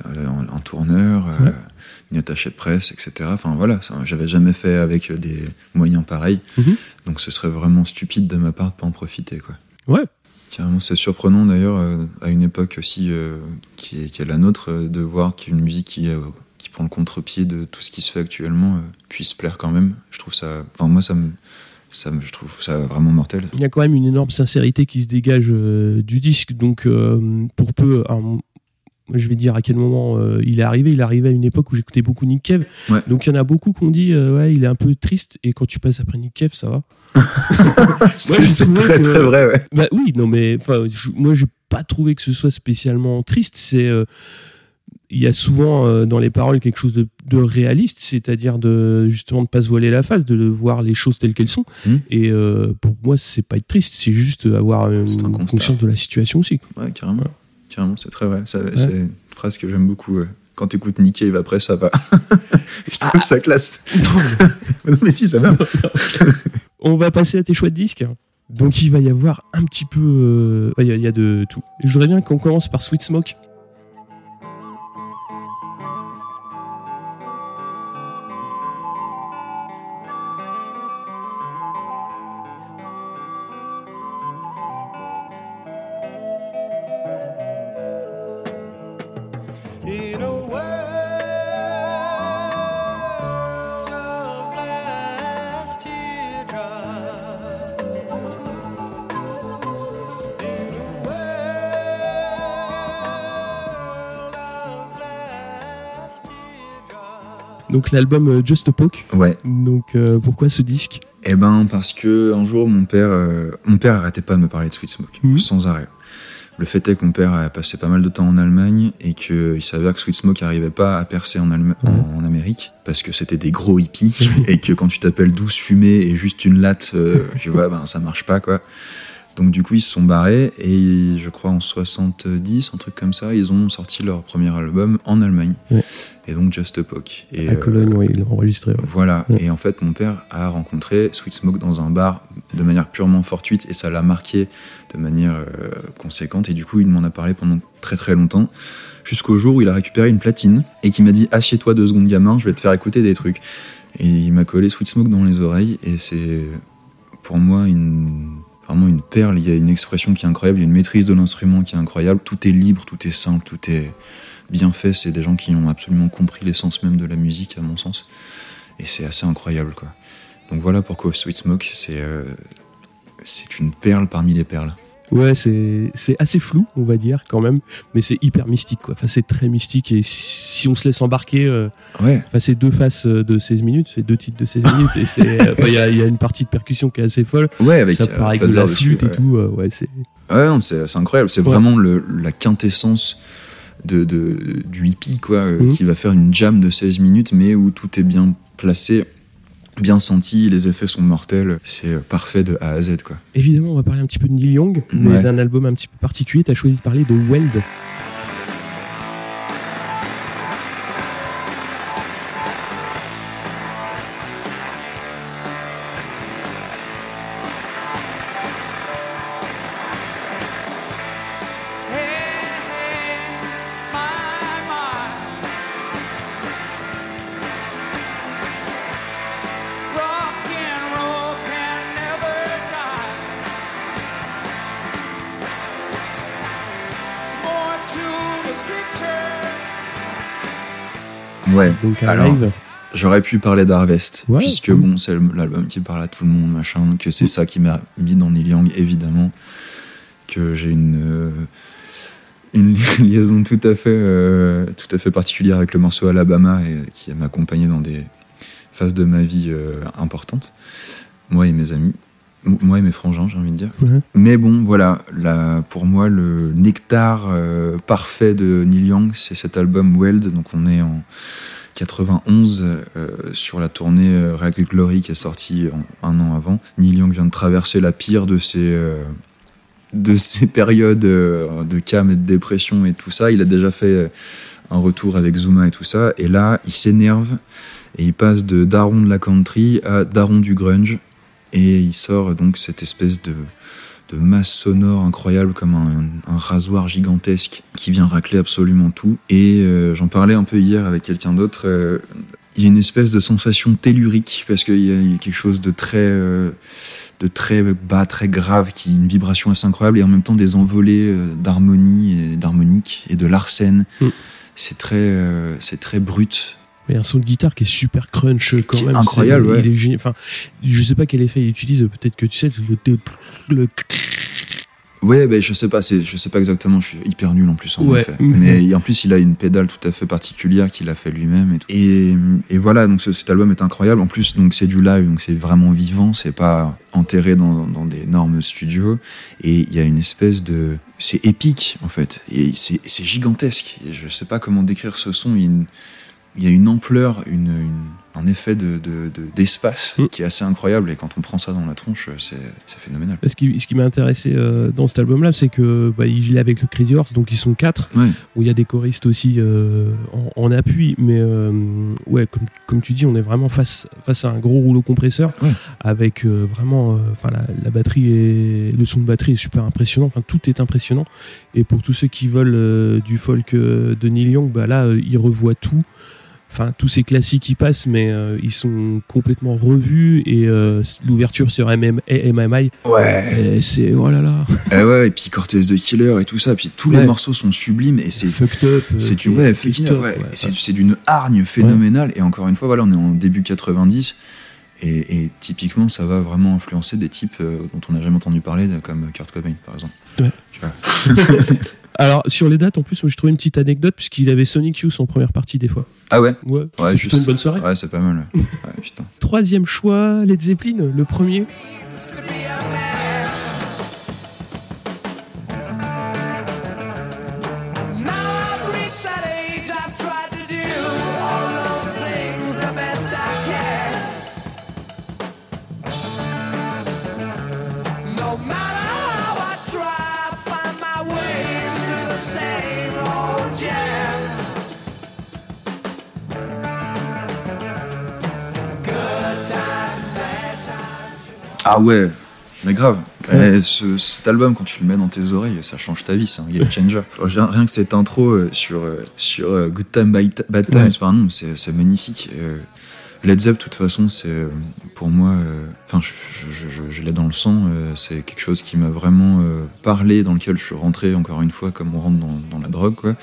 euh, un, un tourneur, euh, Ouais. une attachée de presse, etc. Enfin voilà, j'avais jamais fait avec des moyens pareils, Mhm. donc ce serait vraiment stupide de ma part de pas en profiter, quoi. Ouais. Carrément, c'est surprenant d'ailleurs euh, à une époque aussi euh, qui, est, qui est la nôtre euh, de voir qu'une musique qui, euh, qui prend le contre-pied de tout ce qui se fait actuellement euh, puisse plaire quand même. Je trouve ça, enfin moi ça me, ça je trouve ça vraiment mortel. il y a quand même une énorme sincérité qui se dégage euh, du disque. Donc, euh, pour peu. alors, je vais dire à quel moment euh, il est arrivé. Il est arrivé à une époque où j'écoutais beaucoup Nick Cave. Ouais. Donc, il y en a beaucoup qui ont dit Ouais, il est un peu triste. Et quand tu passes après Nick Cave, ça va. c'est très que- très vrai, ouais. Bah oui, non, mais moi, j'ai pas trouvé que ce soit spécialement triste. C'est. Euh, il y a souvent euh, dans les paroles quelque chose de, de réaliste, c'est-à-dire de justement de pas se voiler la face, de voir les choses telles qu'elles sont. Mhm. Et euh, pour moi, c'est pas être triste, c'est juste avoir une un conscience de la situation aussi. Ouais, carrément, carrément, c'est très vrai. C'est une phrase que j'aime beaucoup. ouais. Quand t'écoutes Nick Cave après, ça va. je trouve ça classe. non mais si, ça va. On va passer à tes choix de disques. Donc il va y avoir un petit peu, euh, y, il y a de tout. Je voudrais bien qu'on commence par Sweet Smoke. Donc l'album euh, Just a Poke. Ouais. Donc euh, pourquoi ce disque? Eh ben parce que un jour mon père, euh, mon père arrêtait pas de me parler de Sweet Smoke Mhm. sans arrêt. Le fait est que mon père a passé pas mal de temps en Allemagne et qu'il s'avère que Sweet Smoke n'arrivait pas à percer en, Allem- en, en Amérique parce que c'était des gros hippies et que quand tu t'appelles douce fumée et juste une latte, euh, tu vois, ben ça marche pas quoi. Donc du coup, ils se sont barrés et je crois en 70, un truc comme ça, ils ont sorti leur premier album en Allemagne. Ouais. Et donc Just a. Et, À euh, Cologne, oui, ils l'ont enregistré. ouais. voilà. Ouais. Et en fait, mon père a rencontré Sweet Smoke dans un bar de manière purement fortuite et ça l'a marqué de manière euh, conséquente. Et du coup, il m'en a parlé pendant très très longtemps. Jusqu'au jour où il a récupéré une platine et qui m'a dit Assieds-toi deux secondes, gamin, je vais te faire écouter des trucs. Et il m'a collé Sweet Smoke dans les oreilles et c'est pour moi une. Vraiment une perle, il y a une expression qui est incroyable, il y a une maîtrise de l'instrument qui est incroyable, tout est libre, tout est simple, tout est bien fait, c'est des gens qui ont absolument compris l'essence même de la musique à mon sens. Et c'est assez incroyable quoi. Donc voilà pourquoi Sweet Smoke, euh, c'est une perle parmi les perles. Ouais, c'est c'est assez flou, on va dire, quand même, mais c'est hyper mystique, quoi. Enfin, c'est très mystique, et si on se laisse embarquer, euh, Ouais, enfin, c'est deux faces euh, de 16 minutes, c'est deux titres de 16 minutes, et c'est, euh, enfin, il y, a, y a une partie de percussion qui est assez folle, ouais, avec ça part avec de la flûte ouais. et tout, euh, ouais, c'est... Ouais, non, c'est c'est incroyable. C'est Ouais. vraiment le, la quintessence de, de- du hippie, quoi, euh, Mhm. qui va faire une jam de 16 minutes, mais où tout est bien placé, bien senti, les effets sont mortels. C'est parfait de A à Z, quoi. Évidemment, on va parler un petit peu de Neil Young, mais Ouais. d'un album un petit peu particulier, t'as choisi de parler de Weld. Ouais. Donc un Alors, live. J'aurais pu parler d'Harvest, Ouais, puisque bon, c'est l'album qui parle à tout le monde, machin, que c'est ça qui m'a mis dans Neil Young, évidemment, que j'ai une, euh, une liaison tout à fait, euh, tout à fait particulière avec le morceau Alabama et qui m'a accompagné dans des phases de ma vie euh, importantes, moi et mes amis, moi et mes frangins, j'ai envie de dire. Mais bon, voilà, là, pour moi, le nectar euh, parfait de Neil Young, c'est cet album Weld. Donc, on est en 91 euh, sur la tournée euh, React Glory qui est sortie en- un an avant. Neil Young vient de traverser la pire de ses, euh, de ses périodes de calme et de dépression et tout ça. Il a déjà fait un retour avec Zuma et tout ça. Et là, il s'énerve et il passe de daron de la country à daron du grunge. Et il sort donc cette espèce de, de masse sonore incroyable comme un, un rasoir gigantesque qui vient racler absolument tout. Et euh, j'en parlais un peu hier avec quelqu'un d'autre. euh, il y a une espèce de sensation tellurique parce qu'il y, a- il y a quelque chose de très, euh, de très bas, très grave, qui une vibration assez incroyable et en même temps des envolées d'harmonie et d'harmonique et de l'arsène. Mm. C'est très, c'est très brut. Mais un son de guitare qui est super crunch quand même. incroyable, ouais. Il est génial. Enfin, je sais pas quel effet il utilise. Peut-être que tu sais le, le- Ouais, ben je sais pas, je sais pas exactement, je suis hyper nul en plus en Ouais. effet. Mais en plus, il a une pédale tout à fait particulière qu'il a fait lui-même. Et, tout. et, et voilà, donc ce- cet album est incroyable. En plus, donc c'est du live, donc c'est vraiment vivant, c'est pas enterré dans, dans des énormes studios. Et il y a une espèce de, c'est épique en fait, et c'est, gigantesque. Et je sais pas comment décrire ce son. Il il y a une ampleur, une, une- un effet de, de- de- d'espace Mm. qui est assez incroyable. Et quand on prend ça dans la tronche, c'est, c'est phénoménal. Ce qui, ce qui m'a intéressé euh, dans cet album-là, c'est que bah, il est avec le Crazy Horse, donc ils sont quatre. Ouais. Où il y a des choristes aussi euh, en, en appui, mais euh, ouais, comme, comme tu dis, on est vraiment face face à un gros rouleau compresseur Ouais. avec vraiment, enfin la, la batterie et le son de batterie est super impressionnant. Enfin, tout est impressionnant. Et pour tous ceux qui veulent du folk de Neil Young, bah là, ils revoient tout. Enfin, tous ces classiques qui passent, mais euh, ils sont complètement revus et euh, l'ouverture sur MM, et MMI, Ouais. et c'est oh là là, Eh ouais, et puis Cortez the Killer et tout ça, puis tous les morceaux sont sublimes et c'est fucked up. euh, c'est du ouais, ouais. ouais. Et c'est d'une hargne phénoménale et encore une fois voilà, on est en début 90 et, et typiquement ça va vraiment influencer des types dont on n'a jamais entendu parler comme Kurt Cobain par exemple. Ouais. Tu vois. Alors, sur les dates, en plus, moi, j'ai trouvé une petite anecdote, puisqu'il avait Sonic Youth en première partie, des fois. Ah ouais. Ouais, Ouais, c'est juste une bonne soirée. Ouais, c'est pas mal. Ouais, Ouais, putain. Troisième choix, Led Zeppelin, le premier. Ah ouais, mais grave. Ouais. Eh, ce- cet album, quand tu le mets dans tes oreilles, ça change ta vie, c'est un game changer. Rien rien que cette intro euh, sur, euh, sur euh, Good Time Bad Bad Times, Ouais. pardon, c'est magnifique. Led Zepp, de toute façon, c'est euh, pour moi, euh, enfin, je, je, je- je l'ai dans le sang, euh, c'est quelque chose qui m'a vraiment parlé, dans lequel je suis rentré, encore une fois, comme on rentre dans, dans la drogue, quoi.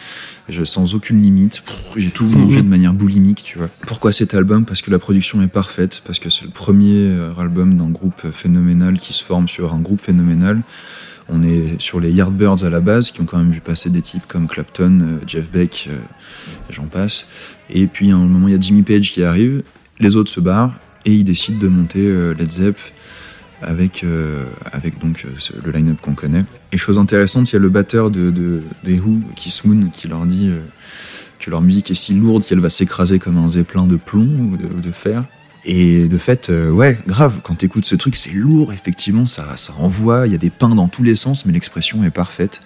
Sans aucune limite, j'ai tout mangé Mhm. de manière boulimique, tu vois. Pourquoi cet album? Parce que la production est parfaite, parce que c'est le premier album d'un groupe phénoménal qui se forme sur un groupe phénoménal. On est sur les Yardbirds à la base, qui ont quand même vu passer des types comme Clapton, Jeff Beck, et j'en passe. Et puis à un moment, il y a Jimmy Page qui arrive, les autres se barrent, et ils décident de monter euh, Led Zepp avec, euh, donc euh, le line-up qu'on connaît. Et chose intéressante, il y a le batteur de, de, des Who, Keith Moon, qui leur dit que leur musique est si lourde qu'elle va s'écraser comme un zeppelin de plomb ou de, fer. Et de fait, ouais, grave, quand t'écoutes ce truc, c'est lourd, effectivement, ça, ça envoie, il y a des pains dans tous les sens, mais l'expression est parfaite.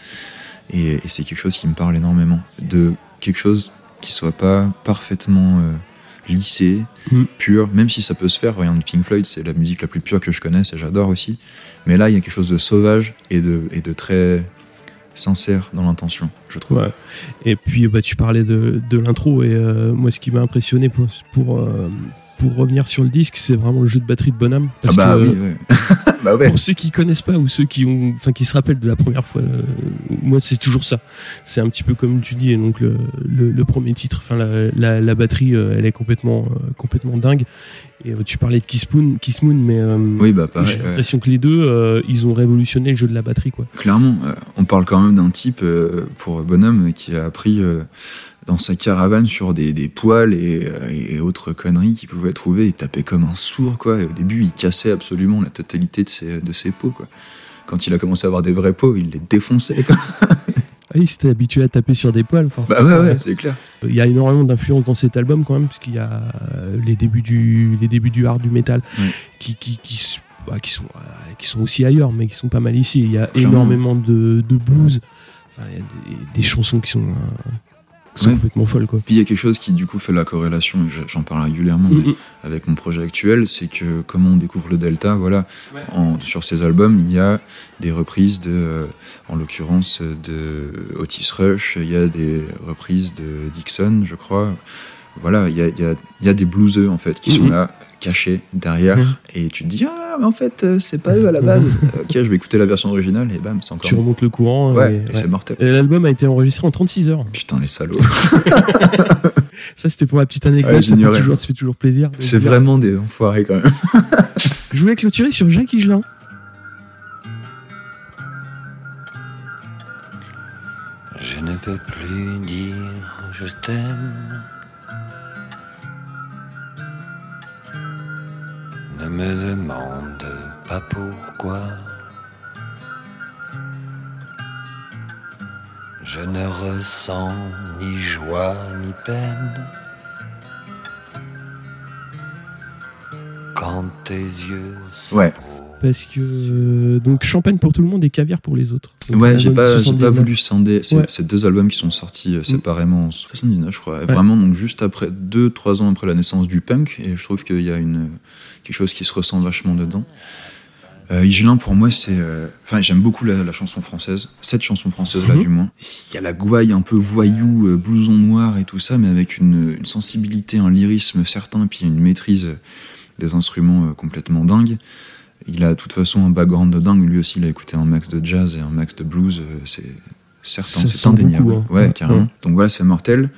Et, et c'est quelque chose qui me parle énormément. De quelque chose qui soit pas parfaitement lissé, Mm. pur, même si ça peut se faire. Regarde, Pink Floyd, c'est la musique la plus pure que je connaisse et j'adore aussi. Mais là, il y a quelque chose de sauvage et de, et de très sincère dans l'intention, je trouve. Ouais. Et puis bah, tu parlais de, de l'intro et euh, moi ce qui m'a impressionné pour, pour, euh, pour revenir sur le disque c'est vraiment le jeu de batterie de Bonhomme. Ah Parce bah que, oui, ouais. Bah ouais. Pour ceux qui connaissent pas ou ceux qui ont, enfin qui se rappellent de la première fois, euh, moi c'est toujours ça. C'est un petit peu comme tu dis, et donc le, le, le premier titre, enfin la, la, la batterie, euh, elle est complètement euh, complètement dingue. Et euh, tu parlais de Kiss Moon, Kiss Moon mais euh, Oui, bah pareil. j'ai ouais. l'impression que les deux, euh, ils ont révolutionné le jeu de la batterie quoi. Clairement, euh, on parle quand même d'un type euh, pour Bonhomme qui a appris euh, dans sa caravane sur des, des poils et, euh, et autres conneries qu'il pouvait trouver. Il tapait comme un sourd, quoi. Et au début, il cassait absolument la totalité de ses, de ses peaux, quoi. Quand il a commencé à avoir des vrais peaux, il les défonçait, quoi. Ah, il s'était habitué à taper sur des poils. forcément. Bah ouais, ouais, c'est clair. Il y a énormément d'influence dans cet album quand même, parce qu'il y a euh, les débuts du, les débuts du hard, du métal, qui, qui, qui, bah, qui sont, euh, qui sont aussi ailleurs, mais qui sont pas mal ici. Il y a Clairement. énormément de, de blues, Enfin, il y a des, des chansons qui sont, sont Ouais. complètement folles. Quoi. Puis il y a quelque chose qui, du coup, fait la corrélation, j'en parle régulièrement, mais avec mon projet actuel, c'est que comme on découvre le Delta, voilà, en- sur ces albums, il y a des reprises de, euh, en l'occurrence, de Otis Rush, il y a des reprises de Dixon, je crois. Voilà, il y a, y a- y a des blueseux, en fait, qui sont là, cachés derrière, et tu te dis, ah, mais en fait, euh, c'est pas eux à la base. Euh, ok, je vais écouter la version originale, et bam, c'est encore. Tu remontes le courant. Ouais, et- et ouais. c'est mortel. Et L'album a été enregistré en 36 heures. Putain, les salauds. Ça, c'était pour la petite anecdote. Ouais, ça, fait toujours, ça fait toujours plaisir. c'est vraiment des enfoirés, quand même. Je voulais clôturer sur Jacques Higelin. Je ne peux plus dire je t'aime. Me demande pas pourquoi. Je ne ressens ni joie ni peine. Quand tes yeux. Parce que euh, donc champagne pour tout le monde et caviar pour les autres. Donc, Ouais, j'ai pas, pas 79. voulu scinder ces, Ouais. deux albums qui sont sortis euh, séparément en 79, je crois. Ouais. Vraiment, donc juste après, deux, trois ans après la naissance du punk, et je trouve qu'il y a une, quelque chose qui se ressent vachement dedans. Euh, pour moi, c'est. euh, Enfin, j'aime beaucoup la, la chanson française, cette chanson française-là, Mhm. du moins. Il y a la gouaille un peu voyou, euh, blouson noir et tout ça, mais avec une, une sensibilité, un lyrisme certain, puis une maîtrise des instruments complètement dingue. Il a de toute façon un background de dingue. Lui aussi, il a écouté un max de jazz et un max de blues. euh, C'est certain, c'est indéniable. beaucoup, hein. Ouais, Ouais, carrément. ouais. Donc voilà, c'est mortel.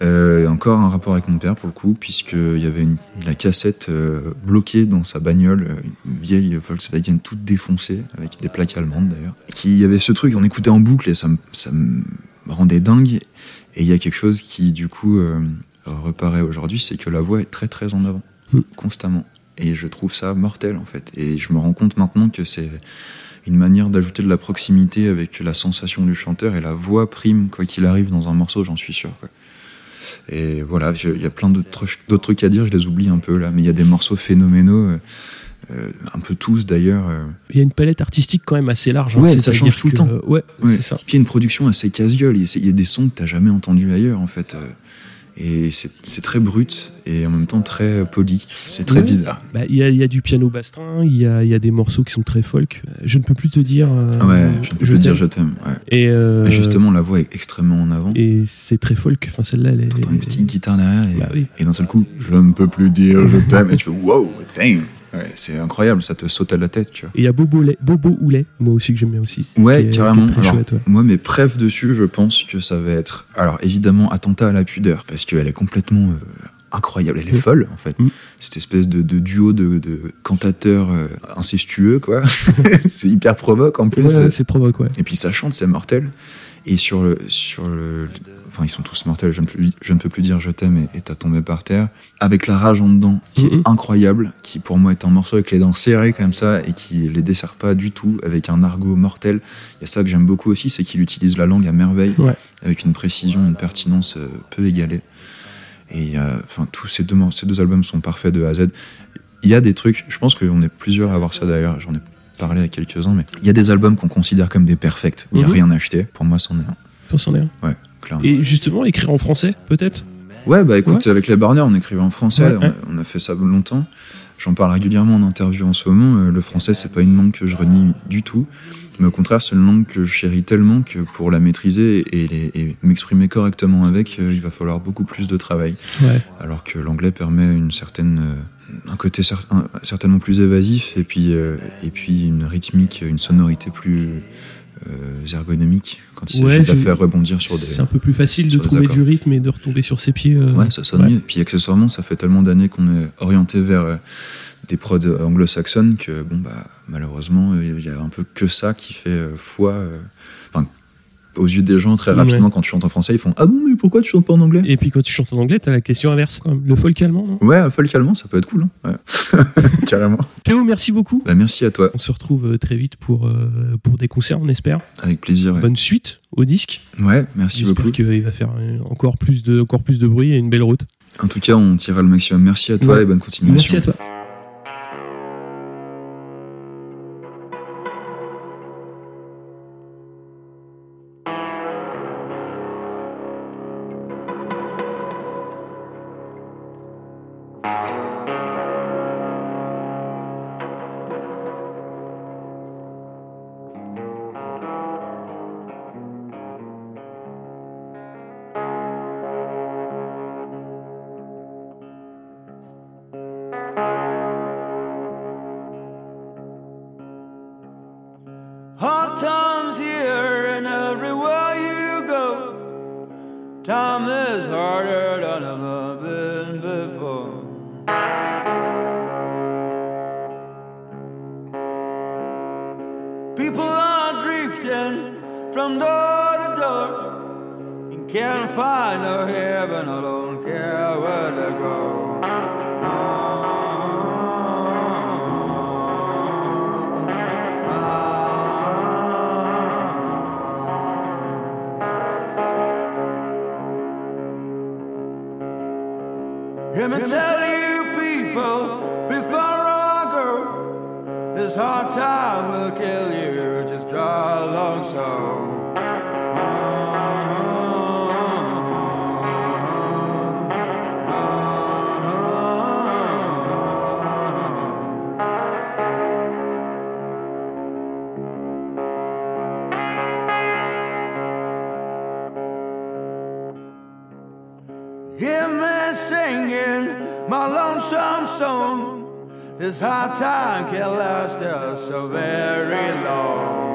Euh, encore un rapport avec mon père pour le coup, puisqu'il y avait une, la cassette euh, bloquée dans sa bagnole, une vieille Volkswagen toute défoncée, avec des plaques allemandes d'ailleurs. Il y avait ce truc, on écoutait en boucle et ça me, ça me rendait dingue. Et il y a quelque chose qui du coup euh, reparaît aujourd'hui, c'est que la voix est très très en avant, Mm. constamment. Et je trouve ça mortel en fait. Et je me rends compte maintenant que c'est une manière d'ajouter de la proximité avec la sensation du chanteur et la voix prime quoi qu'il arrive dans un morceau, j'en suis sûr. quoi. Et voilà, il y a plein d'autres trucs- à dire, je les oublie un peu là, mais il y a des morceaux phénoménaux, euh, euh, un peu tous d'ailleurs. euh, Il y a une palette artistique quand même assez large. hein. Ouais, ça change tout le temps. Ouais, Ouais. c'est ça. Puis il y a une production assez casse-gueule, il y a- il y a des sons que t'as jamais entendus ailleurs en fait. Euh, Et c'est très brut et en même temps très poli. C'est très Ouais. bizarre. Bah, Il y, a, il y a du piano bastrin, il y a, il y a des morceaux qui sont très folk. Je ne peux plus te dire. euh, Ouais, je ne peux plus dire je t'aime. ouais. Et, euh, justement, la voix est extrêmement en avant. Et c'est très folk. Enfin, celle-là, elle est. T'entends une petite guitare derrière et, Bah oui. et d'un seul coup, je ne peux plus dire je t'aime. Et tu fais wow, damn. Ouais, c'est incroyable, ça te saute à la tête, tu vois. Et il y a Bobo, Oulet- Bobo Oulet, moi aussi que j'aime bien aussi. Ouais, est- carrément. très Alors, chouette, ouais. Moi, mes preuves dessus, je pense que ça va être. Alors, évidemment, attentat à la pudeur, parce qu'elle est complètement euh, incroyable. Elle est Mm. folle, en fait. Mm. Cette espèce de, de duo de, de cantateurs euh, incestueux, quoi. c'est hyper provoque en plus. Ouais, c'est provoque, ouais. Et puis ça chante, c'est mortel. Et sur le, sur le, enfin ils sont tous mortels. Je ne, plus- je ne peux plus dire je t'aime et et t'as tombé par terre. Avec la rage en dedans, qui est incroyable, qui pour moi est un morceau avec les dents serrées comme ça et qui les dessert pas du tout, avec un argot mortel. Il y a ça que j'aime beaucoup aussi, c'est qu'il utilise la langue à merveille, Ouais. avec une précision, une pertinence euh, peu égalée. Et euh, enfin tous ces deux, mor- ces deux albums sont parfaits de A à Z. Il y a des trucs, je pense qu'on est plusieurs à avoir ça d'ailleurs. J'en ai parlé à quelques-uns, mais il y a des albums qu'on considère comme des perfects. Il n'y a Mhm. rien acheté. Pour moi, c'en est un. Toi, c'en est un. Ouais, clairement. Et justement, écrire en français, peut-être Ouais, bah écoute, avec les Barniers, on écrivait en français, Ouais. On, on a fait ça longtemps. J'en parle régulièrement en interview en ce moment. Euh, Le français, c'est pas une langue que je renie du tout. Mais au contraire, c'est une langue que je chéris tellement que pour la maîtriser et, m'exprimer correctement avec, euh, il va falloir beaucoup plus de travail. Ouais. Alors que l'anglais permet une certaine, euh, un côté cer- un- certainement plus évasif et puis, euh, et puis une rythmique, une sonorité plus euh, ergonomique quand il s'agit Ouais, de la j'ai- faire rebondir sur des. C'est un peu plus facile de trouver du rythme et de retomber sur ses pieds. euh, Ouais, ça sonne ouais. mieux. Puis accessoirement, ça fait tellement d'années qu'on est orienté vers euh, des prods anglo-saxonnes que, bon, bah, malheureusement, il y a un peu que ça qui fait euh, foi. Aux yeux des gens, très Ouais. rapidement, quand tu chantes en français, ils font Ah bon, mais pourquoi tu chantes pas en anglais? Et puis quand tu chantes en anglais, t'as la question inverse. Le folk allemand, non? Ouais, folk allemand, ça peut être cool. hein. Ouais. Carrément. Théo, merci beaucoup. Bah, merci à toi. On se retrouve euh, très vite pour, euh, pour des concerts, on espère. Avec plaisir. Ouais, Bonne suite au disque. Ouais, merci J'espère beaucoup. qu'il va faire euh, encore plus, de, encore plus de bruit et une belle route. En tout cas, on tirera le maximum. Merci à toi et bonne continuation. Merci à toi. Very long.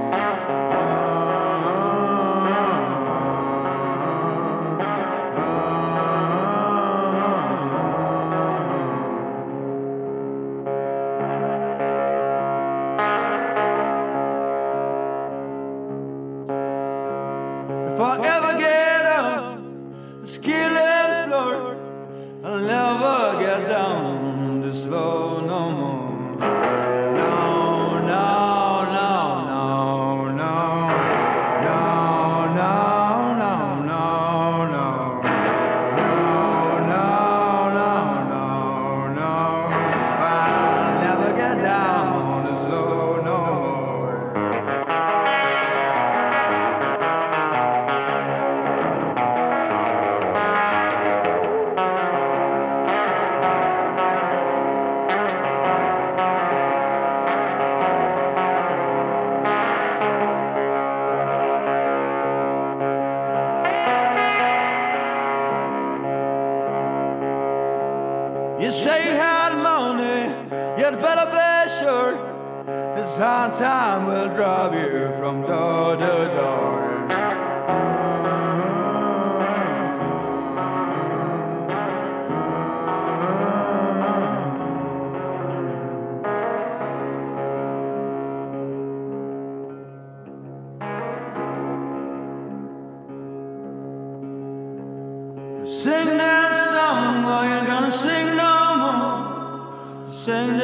Send